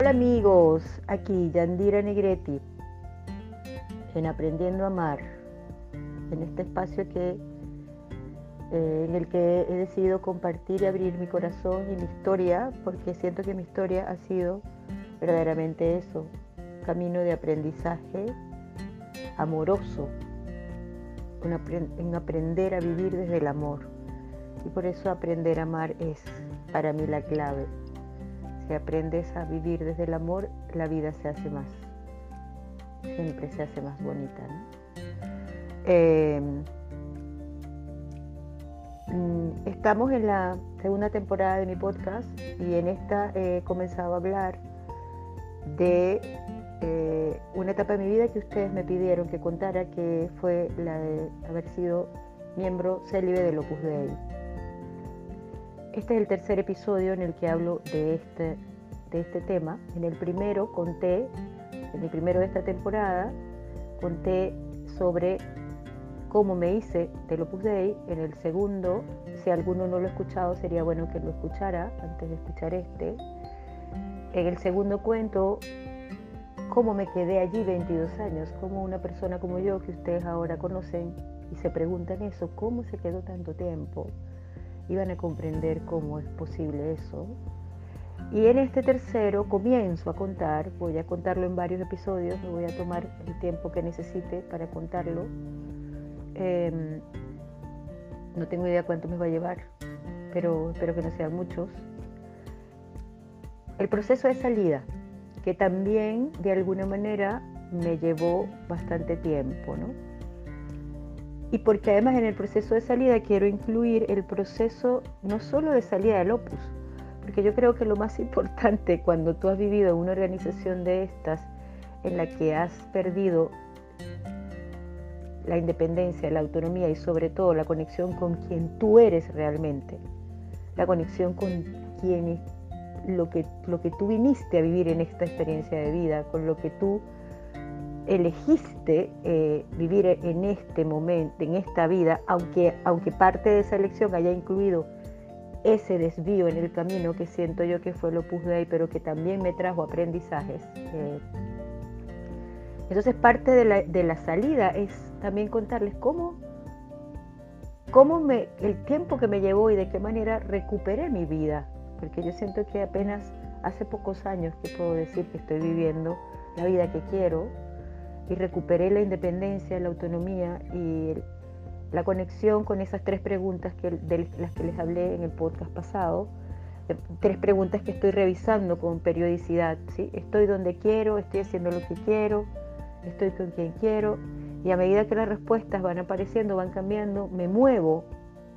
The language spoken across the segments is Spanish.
Hola amigos, aquí Yandira Negretti en Aprendiendo a Amar, en este espacio que, eh, en el que he decidido compartir y abrir mi corazón y mi historia, porque siento que mi historia ha sido verdaderamente eso, camino de aprendizaje amoroso, en aprender a vivir desde el amor. Y por eso aprender a amar es para mí la clave aprendes a vivir desde el amor, la vida se hace más, siempre se hace más bonita. Em, mm, estamos en la segunda temporada de mi podcast y en esta he comenzado a hablar de eh, una etapa de mi vida que ustedes me pidieron que contara, que fue la de haber sido miembro célibe del Opus Dei. Este es el tercer episodio en el que hablo de este, de este tema. En el primero conté, en el primero de esta temporada, conté sobre cómo me hice del Opus Dei. En el segundo, si alguno no lo ha escuchado, sería bueno que lo escuchara antes de escuchar este. En el segundo cuento, cómo me quedé allí 22 años, como una persona como yo que ustedes ahora conocen y se preguntan eso, ¿cómo se quedó tanto tiempo? Iban a comprender cómo es posible eso. Y en este tercero comienzo a contar, voy a contarlo en varios episodios, me voy a tomar el tiempo que necesite para contarlo. Em, no tengo idea cuánto me va a llevar, pero espero que no sean muchos. El proceso de salida, que también de alguna manera me llevó bastante tiempo, ¿no? Y porque además en el proceso de salida quiero incluir el proceso no solo de salida del opus, porque yo creo que lo más importante cuando tú has vivido una organización de estas en la que has perdido la independencia, la autonomía y sobre todo la conexión con quien tú eres realmente, la conexión con quien lo que, lo que tú viniste a vivir en esta experiencia de vida, con lo que tú elegiste eh, vivir en este momento, en esta vida, aunque, aunque parte de esa elección haya incluido ese desvío en el camino que siento yo que fue lo Opus ahí, pero que también me trajo aprendizajes. Eh. entonces parte de la, de la, salida es también contarles cómo, cómo me, el tiempo que me llevó y de qué manera recuperé mi vida, porque yo siento que apenas hace pocos años que puedo decir que estoy viviendo la vida que quiero, y recuperé la independencia, la autonomía y la conexión con esas tres preguntas que, de las que les hablé en el podcast pasado. Eh, tres preguntas que estoy revisando con periodicidad. ¿sí? Estoy donde quiero, estoy haciendo lo que quiero, estoy con quien quiero. Y a medida que las respuestas van apareciendo, van cambiando, me muevo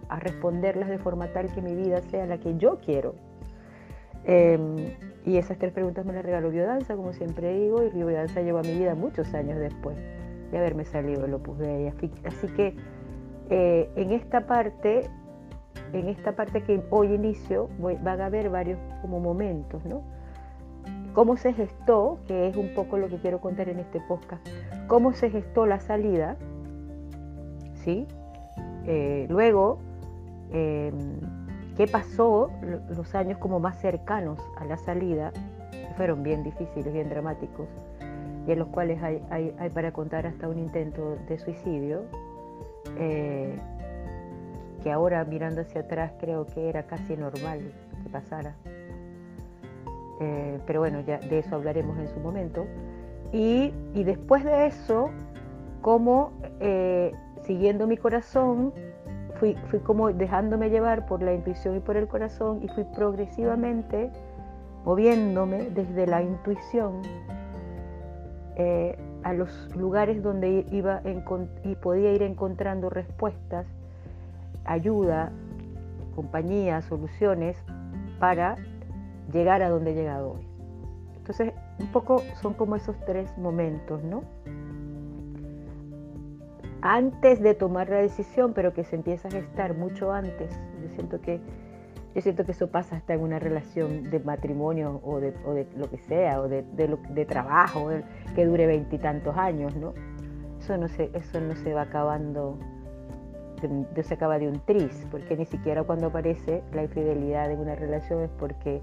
a responderlas de forma tal que mi vida sea la que yo quiero. Em, y esas tres preguntas me las regaló Biodanza, como siempre digo, y Biodanza llevó a mi vida muchos años después de haberme salido el Opus Dei. Así que eh, en esta parte, en esta parte que hoy inicio, van a haber varios como momentos, ¿no? Cómo se gestó, que es un poco lo que quiero contar en este podcast, cómo se gestó la salida, ¿sí? Eh, luego, em, qué pasó los años como más cercanos a la salida, fueron bien difíciles, bien dramáticos, y en los cuales hay, para contar hasta un intento de suicidio, eh, que ahora mirando hacia atrás creo que era casi normal que pasara. Eh, pero bueno, ya de eso hablaremos en su momento. Y, después de eso, como eh, siguiendo mi corazón, fui, como dejándome llevar por la intuición y por el corazón y fui progresivamente moviéndome desde la intuición eh, a los lugares donde iba y podía ir encontrando respuestas, ayuda, compañía, soluciones para llegar a donde he llegado hoy. Entonces, un poco son como esos tres momentos, ¿no? Antes de tomar la decisión, pero que se empieza a gestar mucho antes. Yo siento que, yo siento que eso pasa hasta en una relación de matrimonio o de, lo que sea, o de, de trabajo, que dure veintitantos años, ¿no? Eso no, se, eso no se va acabando, se acaba de un tris, porque ni siquiera cuando aparece la infidelidad en una relación es porque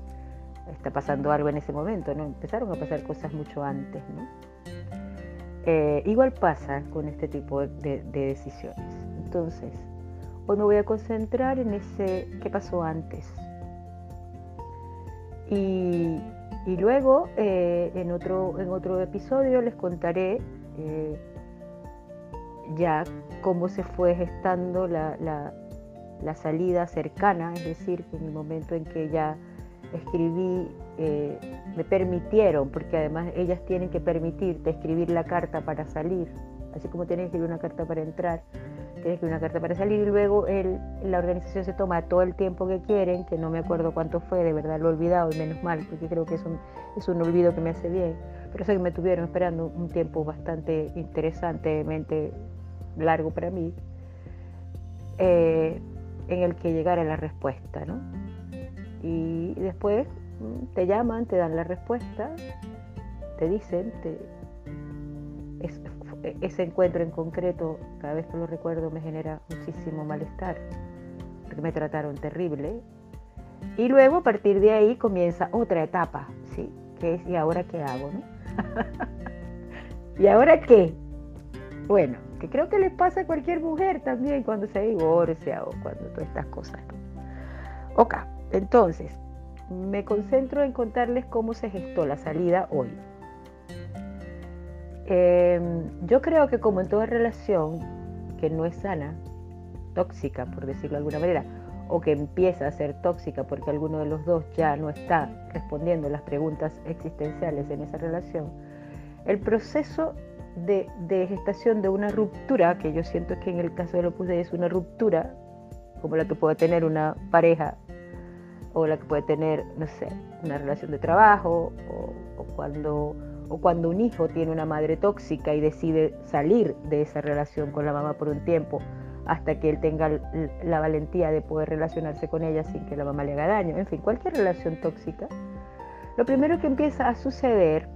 está pasando algo en ese momento, ¿no? Empezaron a pasar cosas mucho antes, ¿no? Eh, igual pasa con este tipo de, decisiones. Entonces, hoy me voy a concentrar en ese qué pasó antes. Y, luego, eh, en, otro, en otro episodio, les contaré eh, ya cómo se fue gestando la, la salida cercana, es decir, en el momento en que ya escribí, eh, me permitieron, porque además ellas tienen que permitirte escribir la carta para salir, así como tienes que escribir una carta para entrar, tienes que escribir una carta para salir y luego el, la organización se toma todo el tiempo que quieren, que no me acuerdo cuánto fue, de verdad lo he olvidado y menos mal, porque creo que es un, es un olvido que me hace bien, pero sé que me tuvieron esperando un tiempo bastante interesantemente largo para mí. Eh, en el que llegara la respuesta, ¿no? Y después te llaman, te dan la respuesta, te dicen, ese encuentro en concreto, cada vez que lo recuerdo, me genera muchísimo malestar, porque me trataron terrible. Y luego a partir de ahí comienza otra etapa, ¿sí? Que es, ¿y ahora qué hago? ¿Y ahora qué? Bueno, que creo que les pasa a cualquier mujer también cuando se divorcia o cuando todas estas cosas. Ok, entonces, me concentro en contarles cómo se gestó la salida hoy. Em, yo creo que como en toda relación que no es sana, tóxica por decirlo de alguna manera, o que empieza a ser tóxica porque alguno de los dos ya no está respondiendo las preguntas existenciales en esa relación, el proceso de, gestación de una ruptura, que yo siento que en el caso de Opus Dei es una ruptura, como la que puede tener una pareja o la que puede tener, no sé, una relación de trabajo o, cuando, o cuando un hijo tiene una madre tóxica y decide salir de esa relación con la mamá por un tiempo hasta que él tenga la valentía de poder relacionarse con ella sin que la mamá le haga daño. En fin, cualquier relación tóxica. Lo primero que empieza a suceder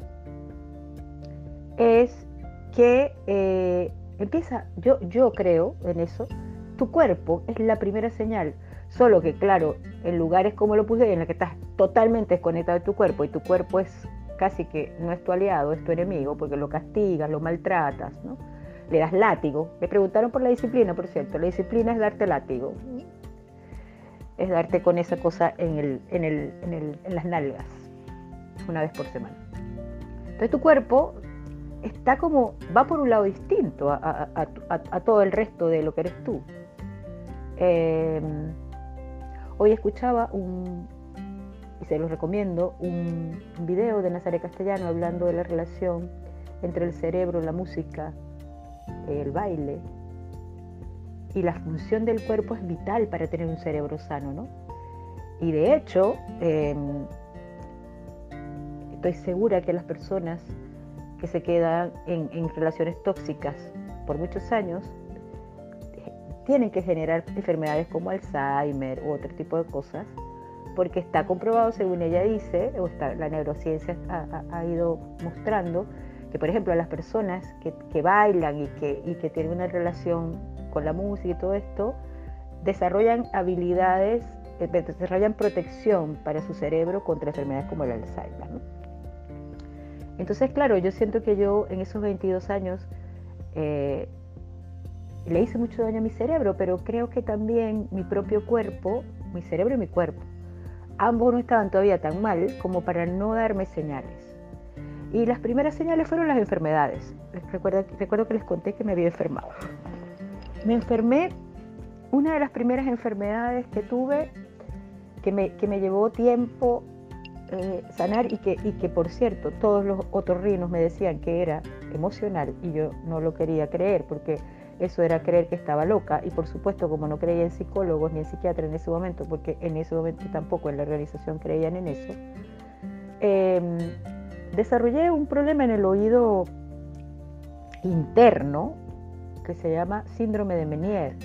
es que eh, empieza, yo, yo creo en eso, tu cuerpo es la primera señal. Solo que, claro, en lugares como lo puse, en los que estás totalmente desconectado de tu cuerpo y tu cuerpo es casi que no es tu aliado, es tu enemigo, porque lo castigas, lo maltratas, ¿no? le das látigo. Me preguntaron por la disciplina, por cierto. La disciplina es darte látigo. Es darte con esa cosa en, el, en, el, en las nalgas, una vez por semana. Entonces tu cuerpo está como, va por un lado distinto a, todo el resto de lo que eres tú. Em, hoy escuchaba un, y se los recomiendo, un, video de Nazaret Castellano hablando de la relación entre el cerebro, la música, el baile. Y la función del cuerpo es vital para tener un cerebro sano, ¿no? Y de hecho, em, estoy segura que las personas que se quedan en, relaciones tóxicas por muchos años tienen que generar enfermedades como Alzheimer u otro tipo de cosas, porque está comprobado, según ella dice, o está, la neurociencia ha, ido mostrando, que por ejemplo las personas que, bailan y que, tienen una relación con la música y todo esto, desarrollan habilidades, eh, desarrollan protección para su cerebro contra enfermedades como el Alzheimer. Entonces, claro, yo siento que yo en esos 22 años eh, le hice mucho daño a mi cerebro, pero creo que también mi propio cuerpo, mi cerebro y mi cuerpo, ambos no estaban todavía tan mal como para no darme señales. Y las primeras señales fueron las enfermedades. Recuerdo, recuerdo que les conté que me había enfermado. Me enfermé, una de las primeras enfermedades que tuve, que me, que me llevó tiempo eh, sanar y que, y que, por cierto, todos los otorrinos me decían que era emocional y yo no lo quería creer porque eso era creer que estaba loca y por supuesto como no creía en psicólogos ni en psiquiatras en ese momento, porque en ese momento tampoco en la organización creían en eso, em, desarrollé un problema en el oído interno que se llama síndrome de Menier,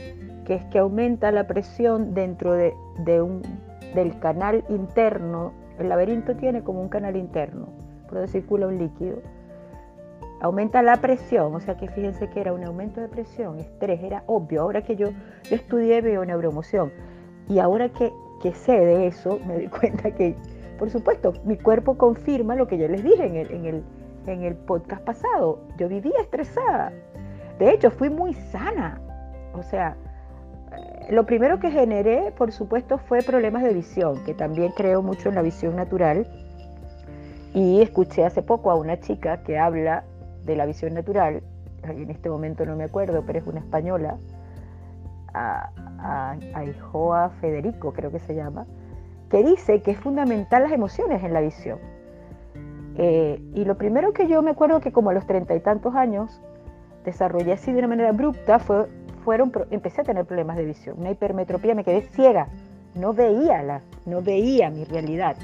que es que aumenta la presión dentro de, del canal interno el laberinto tiene como un canal interno, por donde circula un líquido. Aumenta la presión, o sea que fíjense que era un aumento de presión, estrés, era obvio. Ahora que yo, yo estudié neuroemoción y ahora que, que sé de eso, me doy cuenta que por supuesto, mi cuerpo confirma lo que yo les dije en el, en el, en el podcast pasado. Yo vivía estresada. De hecho, fui muy sana. O sea, eh, lo primero que generé, por supuesto, fue problemas de visión, que también creo mucho en la visión natural. Y escuché hace poco a una chica que habla de la visión natural, en este momento no me acuerdo, pero es una española, a, a, Federico, creo que se llama, que dice que es fundamental las emociones en la visión. Eh, y lo primero que yo me acuerdo que como a los treinta y tantos años desarrollé así de una manera abrupta fue, fueron, empecé a tener problemas de visión, una hipermetropía, me quedé ciega, no veía, la, no veía mi realidad.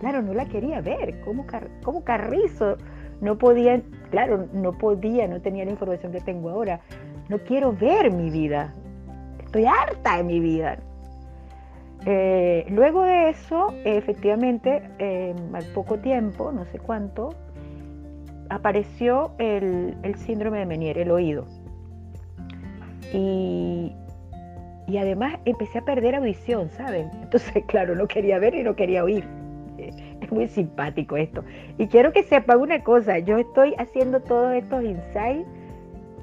Claro, no la quería ver, como, como carrizo, no podía, claro, no podía, no tenía la información que tengo ahora, no quiero ver mi vida, estoy harta de mi vida. Eh, luego de eso, efectivamente, eh, al poco tiempo, no sé cuánto, apareció el, síndrome de Menier, el oído. Y, y, además empecé a perder audición, ¿saben? Entonces, claro, no quería ver y no quería oír. Muy simpático esto. Y quiero que sepan una cosa, yo estoy haciendo todos estos insights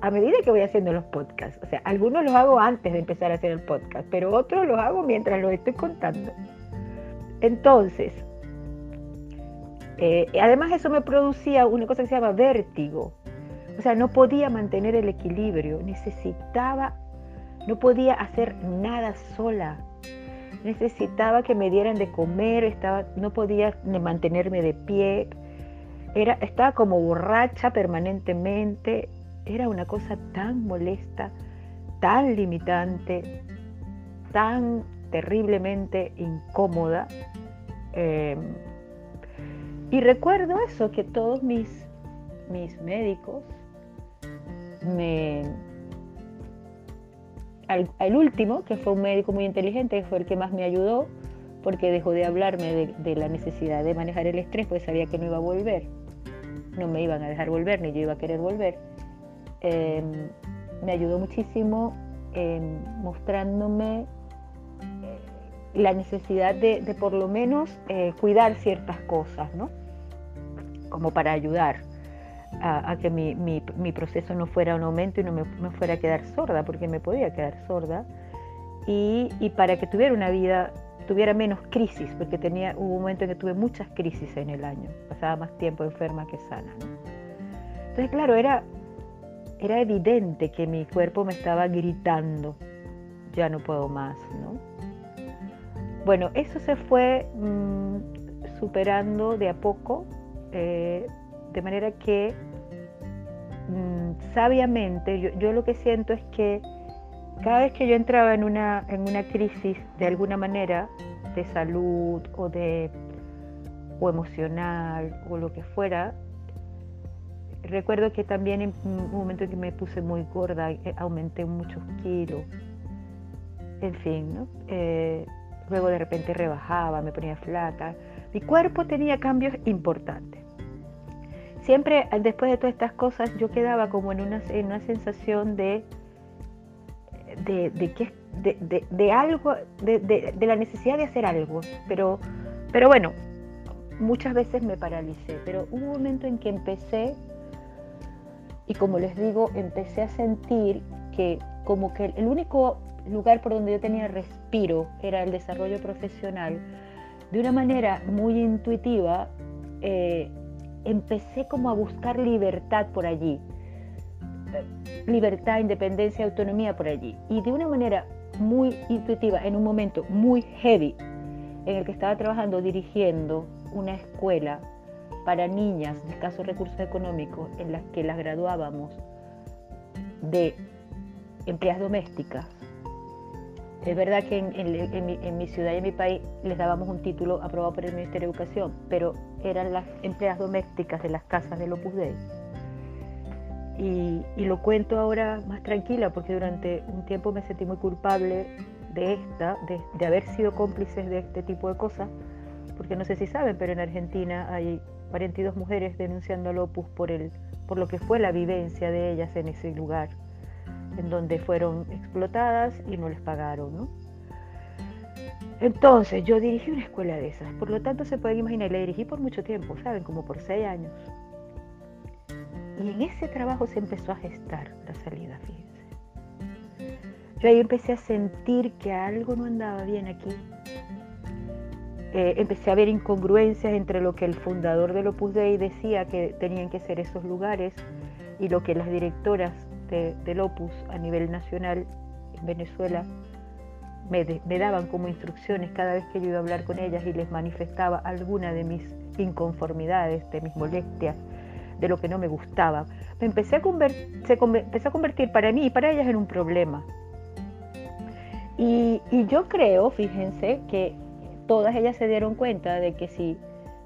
a medida que voy haciendo los podcasts. O sea, algunos los hago antes de empezar a hacer el podcast, pero otros los hago mientras los estoy contando. Entonces, eh, además eso me producía una cosa que se llama vértigo. O sea, no podía mantener el equilibrio, necesitaba, no podía hacer nada sola. Necesitaba que me dieran de comer, estaba, no podía mantenerme de pie. Era, estaba como borracha permanentemente, era una cosa tan molesta, tan limitante, tan terriblemente incómoda. Em, y recuerdo eso, que todos mis, mis médicos me... Al, último, que fue un médico muy inteligente, fue el que más me ayudó, porque dejó de hablarme de, la necesidad de manejar el estrés, pues sabía que no iba a volver. No me iban a dejar volver, ni yo iba a querer volver. Em, me ayudó muchísimo mostrándome eh, la necesidad de, por lo menos eh, cuidar ciertas cosas, ¿no? Como para ayudar a, que mi, proceso no fuera un aumento y no me, fuera a quedar sorda, porque me podía quedar sorda, y, para que tuviera una vida, tuviera menos crisis, porque tenía, hubo un momento en que tuve muchas crisis en el año, pasaba más tiempo enferma que sana. Entonces, claro, era era evidente que mi cuerpo me estaba gritando, ya no puedo más, ¿no? Bueno, eso se fue mm, superando de a poco, eh, de manera que mm, sabiamente yo, lo que siento es que cada vez que yo entraba en una, en una crisis de alguna manera, de salud o de o emocional o lo que fuera, recuerdo que también en un momento en que me puse muy gorda, eh, aumenté muchos kilos. En fin, ¿no? Eh, luego de repente rebajaba, me ponía flaca. Mi cuerpo tenía cambios importantes. Siempre después de todas estas cosas yo quedaba como en una, en una sensación de, de, de, de algo, de, la necesidad de hacer algo. Pero, pero bueno, muchas veces me paralicé. Pero hubo un momento en que empecé y como les digo, empecé a sentir que como que el único lugar por donde yo tenía respiro era el desarrollo profesional, de una manera muy intuitiva, eh, empecé como a buscar libertad por allí, libertad, independencia, autonomía por allí. Y de una manera muy intuitiva, en un momento muy heavy, en el que estaba trabajando dirigiendo una escuela para niñas de escasos recursos económicos en las que las graduábamos de empleadas domésticas. Es verdad que en, mi, ciudad y en mi país les dábamos un título aprobado por el Ministerio de Educación, pero eran las empleadas domésticas de las casas del Opus Dei. Y, lo cuento ahora más tranquila porque durante un tiempo me sentí muy culpable de esta, de, haber sido cómplices de este tipo de cosas, porque no sé si saben, pero en Argentina hay 42 mujeres denunciando al Opus por lo que fue la vivencia de ellas en ese lugar, en donde fueron explotadas y no les pagaron. Entonces, yo dirigí una escuela de esas, por lo tanto se pueden imaginar, la dirigí por mucho tiempo, ¿saben? Como por seis años. Y en ese trabajo se empezó a gestar la salida, fíjense. Yo ahí empecé a sentir que algo no andaba bien aquí. Eh, empecé a ver incongruencias entre lo que el fundador del Opus Dei decía que tenían que ser esos lugares y lo que las directoras del Opus a nivel nacional en Venezuela me, daban como instrucciones cada vez que yo iba a hablar con ellas y les manifestaba alguna de mis inconformidades, de mis molestias, de lo que no me gustaba. Me empecé a se empezó a convertir para mí y para ellas en un problema. Y, yo creo, fíjense, que todas ellas se dieron cuenta de que si,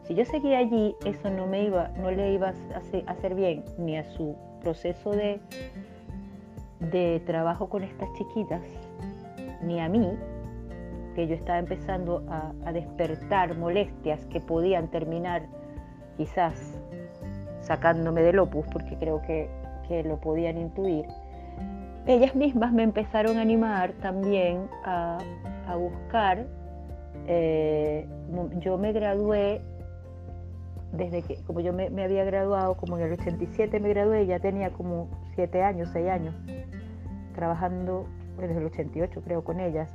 si yo seguía allí, eso no me iba, no le iba a hacer bien ni a su proceso de, de trabajo con estas chiquitas, ni a mí, que yo estaba empezando a, despertar molestias que podían terminar quizás sacándome del opus, porque creo que, lo podían intuir, ellas mismas me empezaron a animar también a, buscar. Eh, yo me gradué desde que, como yo me, me, había graduado, como en el 87 me gradué, ya tenía como 7 años, 6 años, trabajando desde el 88 creo con ellas,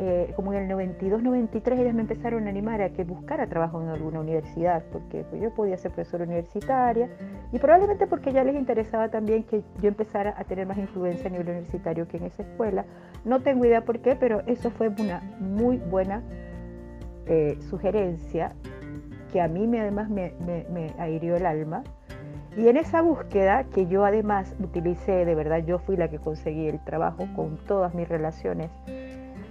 eh, como en el 92, 93 ellas me empezaron a animar a que buscara trabajo en alguna universidad, porque pues, yo podía ser profesora universitaria y probablemente porque ya les interesaba también que yo empezara a tener más influencia a nivel universitario que en esa escuela. No tengo idea por qué, pero eso fue una muy buena eh, sugerencia que a mí me, además me, me, me ahirió el alma y en esa búsqueda, que yo además utilicé, de verdad, yo fui la que conseguí el trabajo con todas mis relaciones,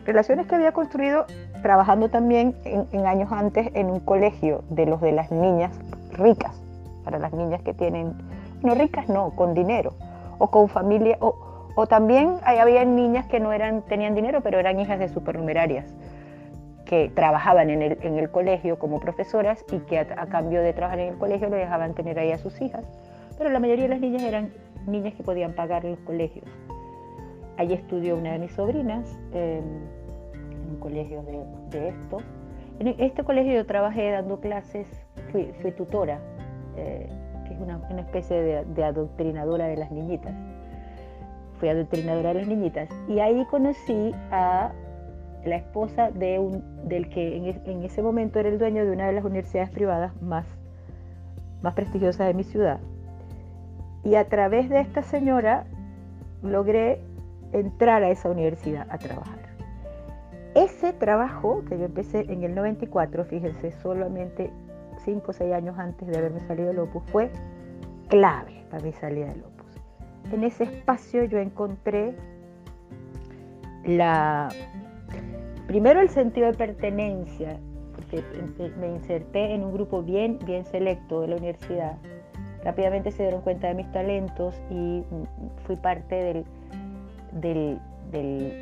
relaciones que había construido trabajando también en, años antes en un colegio de los de las niñas ricas, para las niñas que tienen, no ricas no, con dinero, o con familia, o, o también había niñas que no eran, tenían dinero, pero eran hijas de supernumerarias que trabajaban en el, en el colegio como profesoras y que a, cambio de trabajar en el colegio le dejaban tener ahí a sus hijas. Pero la mayoría de las niñas eran niñas que podían pagar los colegios. Allí estudió una de mis sobrinas en un colegio de, de, esto. En este colegio yo trabajé dando clases, fui, fui tutora, eh, que es una, una especie de, de adoctrinadora de las niñitas. Fui adoctrinadora de las niñitas y ahí conocí a la esposa de un, del que en, ese momento era el dueño de una de las universidades privadas más, más prestigiosas de mi ciudad. Y a través de esta señora logré entrar a esa universidad a trabajar. Ese trabajo que yo empecé en el 94, fíjense, solamente 5 o 6 años antes de haberme salido del Opus, fue clave para mi salida del Opus. En ese espacio yo encontré la Primero el sentido de pertenencia, porque me inserté en un grupo bien, bien selecto de la universidad. Rápidamente se dieron cuenta de mis talentos y fui parte de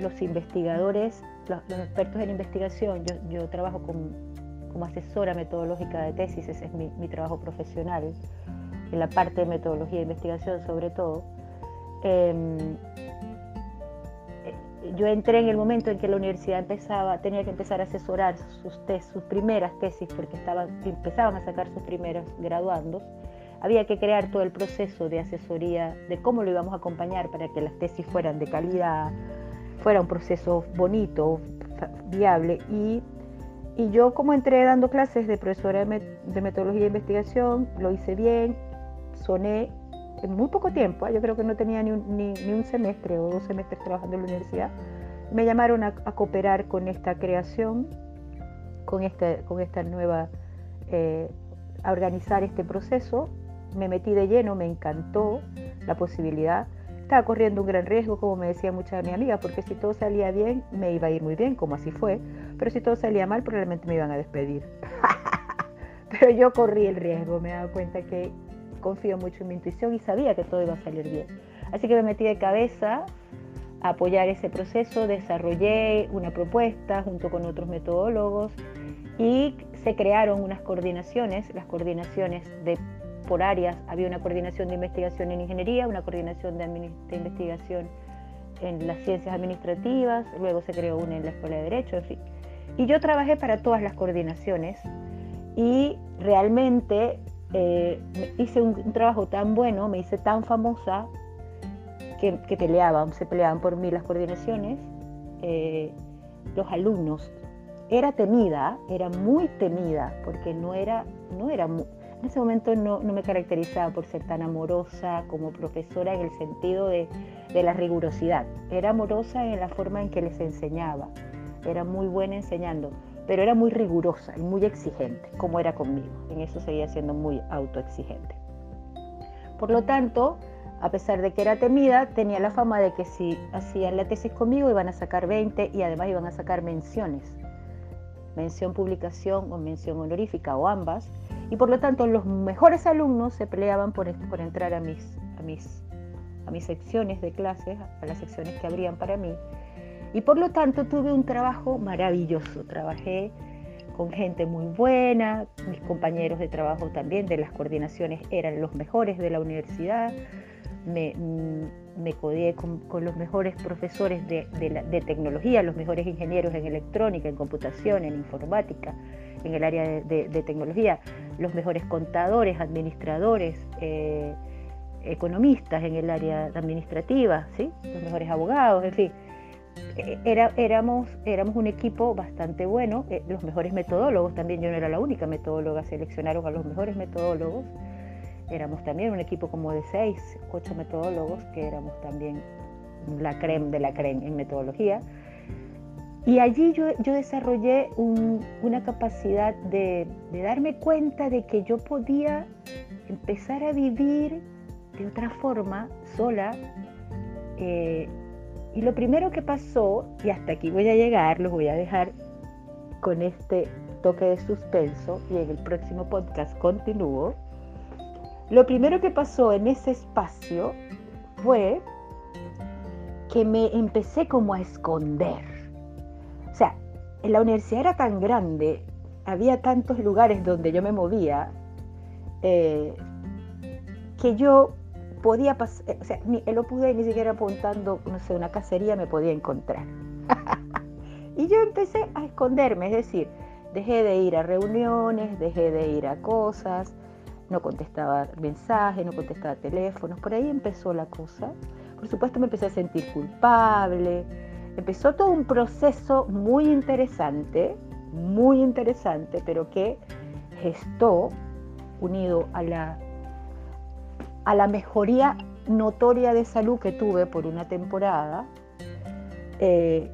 los investigadores, los, expertos en investigación. Yo, trabajo como asesora metodológica de tesis, ese es mi, trabajo profesional, en la parte de metodología e investigación sobre todo. Em, yo entré en el momento en que la universidad empezaba, tenía que empezar a asesorar sus, sus primeras tesis porque estaban, empezaban a sacar sus primeros graduandos. Había que crear todo el proceso de asesoría de cómo lo íbamos a acompañar para que las tesis fueran de calidad, fuera un proceso bonito, viable. Y, y yo como entré dando clases de profesora de, metodología de investigación, lo hice bien, soné en muy poco tiempo, ¿eh? yo creo que no tenía ni un, ni, un semestre o dos semestres trabajando en la universidad, me llamaron a, cooperar con esta creación, con, este, con esta nueva, eh, a organizar este proceso. Me metí de lleno, me encantó la posibilidad. Estaba corriendo un gran riesgo, como me decía mucha de mi amiga, porque si todo salía bien, me iba a ir muy bien, como así fue, pero si todo salía mal, probablemente me iban a despedir. pero yo corrí el riesgo, me daba cuenta que confío mucho en mi intuición y sabía que todo iba a salir bien. Así que me metí de cabeza a apoyar ese proceso, desarrollé una propuesta junto con otros metodólogos y se crearon unas coordinaciones, las coordinaciones de por áreas, había una coordinación de investigación en ingeniería, una coordinación de, de investigación en las ciencias administrativas, luego se creó una en la Escuela de Derecho, en fin. Y yo trabajé para todas las coordinaciones y realmente eh, hice un, trabajo tan bueno, me hice tan famosa que, peleaban, se peleaban por mí las coordinaciones, eh, los alumnos. Era temida, era muy temida, porque no era, no era en ese momento no, me caracterizaba por ser tan amorosa como profesora en el sentido de, de la rigurosidad. Era amorosa en la forma en que les enseñaba, era muy buena enseñando pero era muy rigurosa y muy exigente, como era conmigo. En eso seguía siendo muy autoexigente. Por lo tanto, a pesar de que era temida, tenía la fama de que si hacían la tesis conmigo iban a sacar 20 y además iban a sacar menciones. Mención publicación o mención honorífica o ambas. Y por lo tanto los mejores alumnos se peleaban por, entrar a mis, a, mis, a mis secciones de clases, a las secciones que abrían para mí. Y por lo tanto tuve un trabajo maravilloso. Trabajé con gente muy buena, mis compañeros de trabajo también de las coordinaciones eran los mejores de la universidad, me, mm, me codié con, los mejores profesores de, tecnología, los mejores ingenieros en electrónica, en computación, en informática, en el área de, tecnología, los mejores contadores, administradores, eh, economistas en el área administrativa, ¿sí? los mejores abogados, en fin era, éramos, éramos un equipo bastante bueno, eh, los mejores metodólogos también, yo no era la única metodóloga, seleccionaron a los mejores metodólogos, éramos también un equipo como de seis, ocho metodólogos, que éramos también la creme de la creme en metodología. Y allí yo, yo desarrollé una capacidad de, de, darme cuenta de que yo podía empezar a vivir de otra forma, sola, eh, y lo primero que pasó, y hasta aquí voy a llegar, los voy a dejar con este toque de suspenso y en el próximo podcast continúo. Lo primero que pasó en ese espacio fue que me empecé como a esconder. O sea, en la universidad era tan grande, había tantos lugares donde yo me movía, eh, que yo podía pasar, eh, o sea, ni, el Opus ni siquiera apuntando, no sé, una cacería me podía encontrar. y yo empecé a esconderme, es decir, dejé de ir a reuniones, dejé de ir a cosas, no contestaba mensajes, no contestaba teléfonos, por ahí empezó la cosa. Por supuesto me empecé a sentir culpable, empezó todo un proceso muy interesante, muy interesante, pero que gestó, unido a la a la mejoría notoria de salud que tuve por una temporada, eh,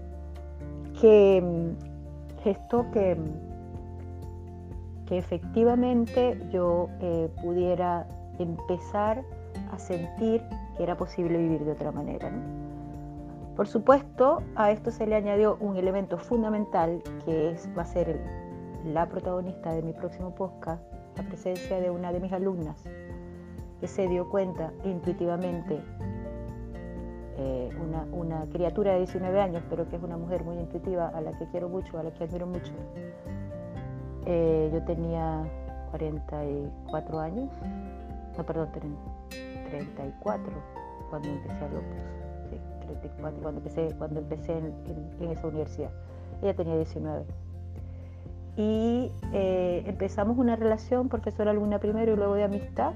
que mm, gestó que, mm, que efectivamente yo eh, pudiera empezar a sentir que era posible vivir de otra manera. Por supuesto, a esto se le añadió un elemento fundamental que es, va a ser la protagonista de mi próximo podcast, la presencia de una de mis alumnas, que se dio cuenta intuitivamente, eh, una, criatura de 19 años, pero que es una mujer muy intuitiva, a la que quiero mucho, a la que admiro mucho. Eh, yo tenía 44 años, no, perdón, 34 cuando empecé a Lopus, sí, 34, cuando empecé, cuando empecé en, esa universidad. Ella tenía 19 y eh, empezamos una relación profesor-alumna primero y luego de amistad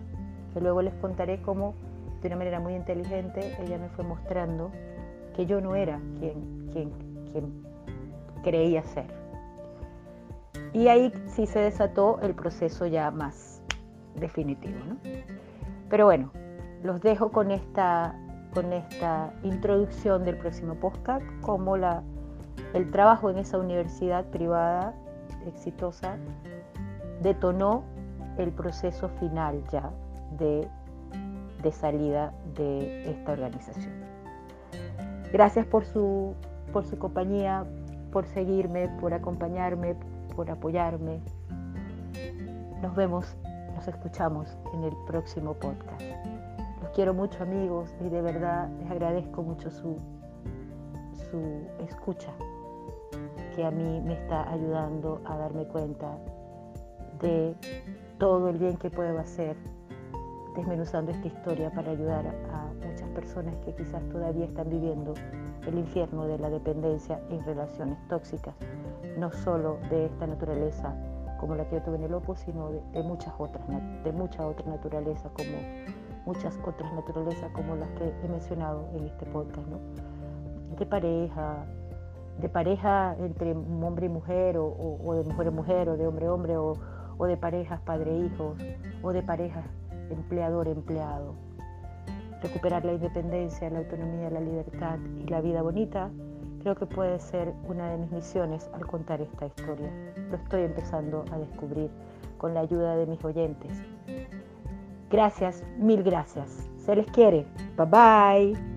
luego les contaré cómo, de una manera muy inteligente, ella me fue mostrando que yo no era quien, quien, quien creía ser. Y ahí sí se desató el proceso ya más definitivo. Pero bueno, los dejo con esta, con esta introducción del próximo podcast, como la, el trabajo en esa universidad privada exitosa detonó el proceso final ya de, salida de esta organización. Gracias por su, por su compañía, por seguirme, por acompañarme, por apoyarme. Nos vemos, nos escuchamos en el próximo podcast. Los quiero mucho amigos y de verdad les agradezco mucho su, su escucha que a mí me está ayudando a darme cuenta de todo el bien que puedo hacer desmenuzando esta historia para ayudar a muchas personas que quizás todavía están viviendo el infierno de la dependencia en relaciones tóxicas no solo de esta naturaleza como la que yo tuve en el Opus, sino de, muchas otras, de muchas otras naturalezas, como muchas otras naturalezas como las que he mencionado en este podcast, ¿no? De pareja, de pareja entre hombre y mujer, o, de mujer a mujer, o de hombre a hombre, o, de parejas padre-hijos, o de parejas empleador-empleado. Recuperar la independencia, la autonomía, la libertad y la vida bonita creo que puede ser una de mis misiones al contar esta historia. Lo estoy empezando a descubrir con la ayuda de mis oyentes. Gracias, mil gracias. Se les quiere. Bye bye.